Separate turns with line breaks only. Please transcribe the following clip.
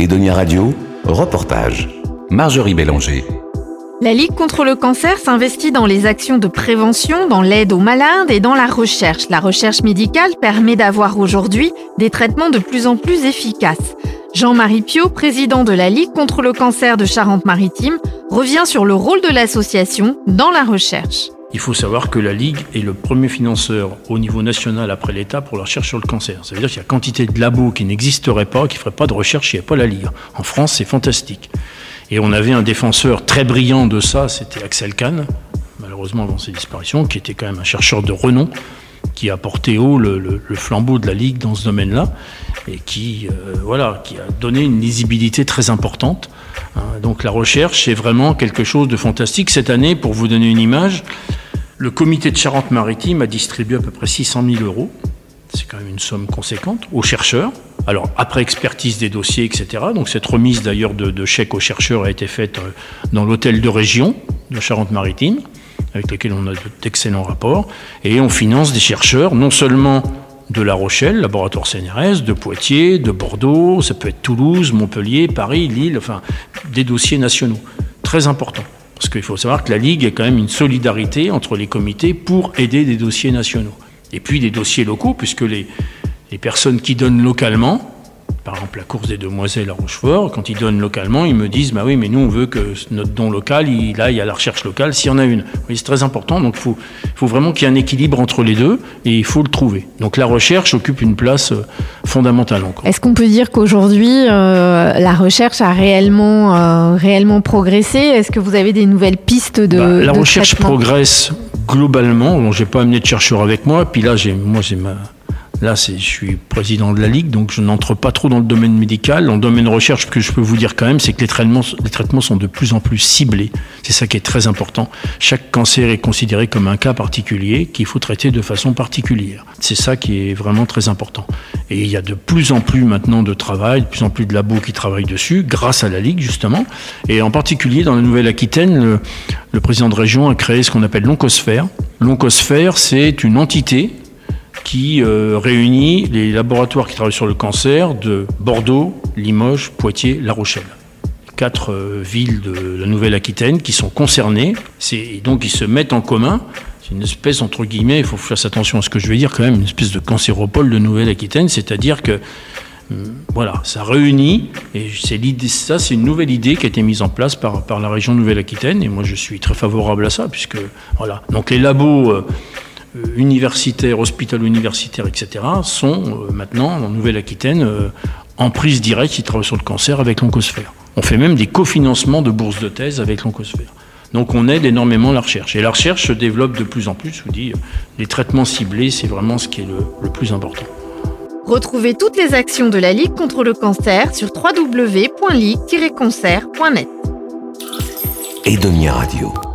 Edonia Radio, reportage. Marjorie Bélanger.
La Ligue contre le cancer s'investit dans les actions de prévention, dans l'aide aux malades et dans la recherche. La recherche médicale permet d'avoir aujourd'hui des traitements de plus en plus efficaces. Jean-Marie Pio, président de la Ligue contre le cancer de Charente-Maritime, revient sur le rôle de l'association dans la recherche.
Il faut savoir que la Ligue est le premier financeur au niveau national après l'État pour la recherche sur le cancer. Ça veut dire qu'il y a quantité de labos qui n'existeraient pas, qui ne feraient pas de recherche, il n'y a pas la Ligue. En France, c'est fantastique. Et on avait un défenseur très brillant de ça, c'était Axel Kahn, malheureusement avant ses disparitions, qui était quand même un chercheur de renom, qui a porté haut le, flambeau de la Ligue dans ce domaine-là, et qui, euh, voilà, qui a donné une lisibilité très importante. Hein. donc la recherche, c'est vraiment quelque chose de fantastique. Cette année, pour vous donner une image, le comité de Charente-Maritime a distribué à peu près 600 000 euros. C'est quand même une somme conséquente aux chercheurs. Alors, après expertise des dossiers, etc. Donc, cette remise d'ailleurs de, chèques aux chercheurs a été faite euh, dans l'hôtel de région de Charente-Maritime, avec lequel on a d'excellents rapports. Et on finance des chercheurs, non seulement de La Rochelle, laboratoire CNRS, de Poitiers, de Bordeaux, ça peut être Toulouse, Montpellier, Paris, Lille, enfin, des dossiers nationaux. Très importants. Parce qu'il faut savoir que la Ligue est quand même une solidarité entre les comités pour aider des dossiers nationaux. Et puis des dossiers locaux, puisque les, les personnes qui donnent localement par exemple la course des demoiselles à Rochefort, quand ils donnent localement, ils me disent bah oui, mais nous on veut que notre don local, il aille à la recherche locale s'il y en a une. C'est très important, donc il faut, faut, vraiment qu'il y ait un équilibre entre les deux et il faut le trouver. Donc la recherche occupe une place euh, fondamentale encore.
Est-ce qu'on peut dire qu'aujourd'hui euh, la recherche a réellement, euh, réellement progressé? Est-ce que vous avez des nouvelles pistes de bah,
La recherche progresse globalement. Bon, j'ai pas amené de chercheurs avec moi, puis là j'ai moi j'ai ma Là, je suis président de la Ligue, donc je n'entre pas trop dans le domaine médical. Dans le domaine recherche, ce que je peux vous dire quand même, c'est que les traitements, les traitements sont de plus en plus ciblés. C'est ça qui est très important. Chaque cancer est considéré comme un cas particulier qu'il faut traiter de façon particulière. C'est ça qui est vraiment très important. Et il y a de plus en plus maintenant de travail, de plus en plus de labos qui travaillent dessus, grâce à la Ligue justement. Et en particulier dans la Nouvelle-Aquitaine, le, le président de région a créé ce qu'on appelle l'oncosphère. L'oncosphère, c'est une entité qui euh, réunit les laboratoires qui travaillent sur le cancer de Bordeaux, Limoges, Poitiers, La Rochelle. Quatre euh, villes de Nouvelle-Aquitaine qui sont concernées. Et donc ils se mettent en commun. C'est une espèce, entre guillemets, il faut faire attention à ce que je vais dire quand même, une espèce de cancéropole de Nouvelle-Aquitaine, c'est-à-dire que hum, voilà, ça réunit, et l'idée, ça, c'est une nouvelle idée qui a été mise en place par, par la région Nouvelle-Aquitaine, et moi je suis très favorable à ça, puisque voilà. Donc les labos euh, universitaires, hospitalo-universitaires, etc., sont euh, maintenant en Nouvelle-Aquitaine euh, en prise directe, ils travaillent sur le cancer avec l'oncosphère. On fait même des cofinancements de bourses de thèse avec l'oncosphère. Donc on aide énormément la recherche. Et la recherche se développe de plus en plus, je vous dis, les traitements ciblés, c'est vraiment ce qui est le, le plus important.
Retrouvez toutes les actions de la Ligue contre le cancer sur www.ligue-cancer.net.
Edonia Radio.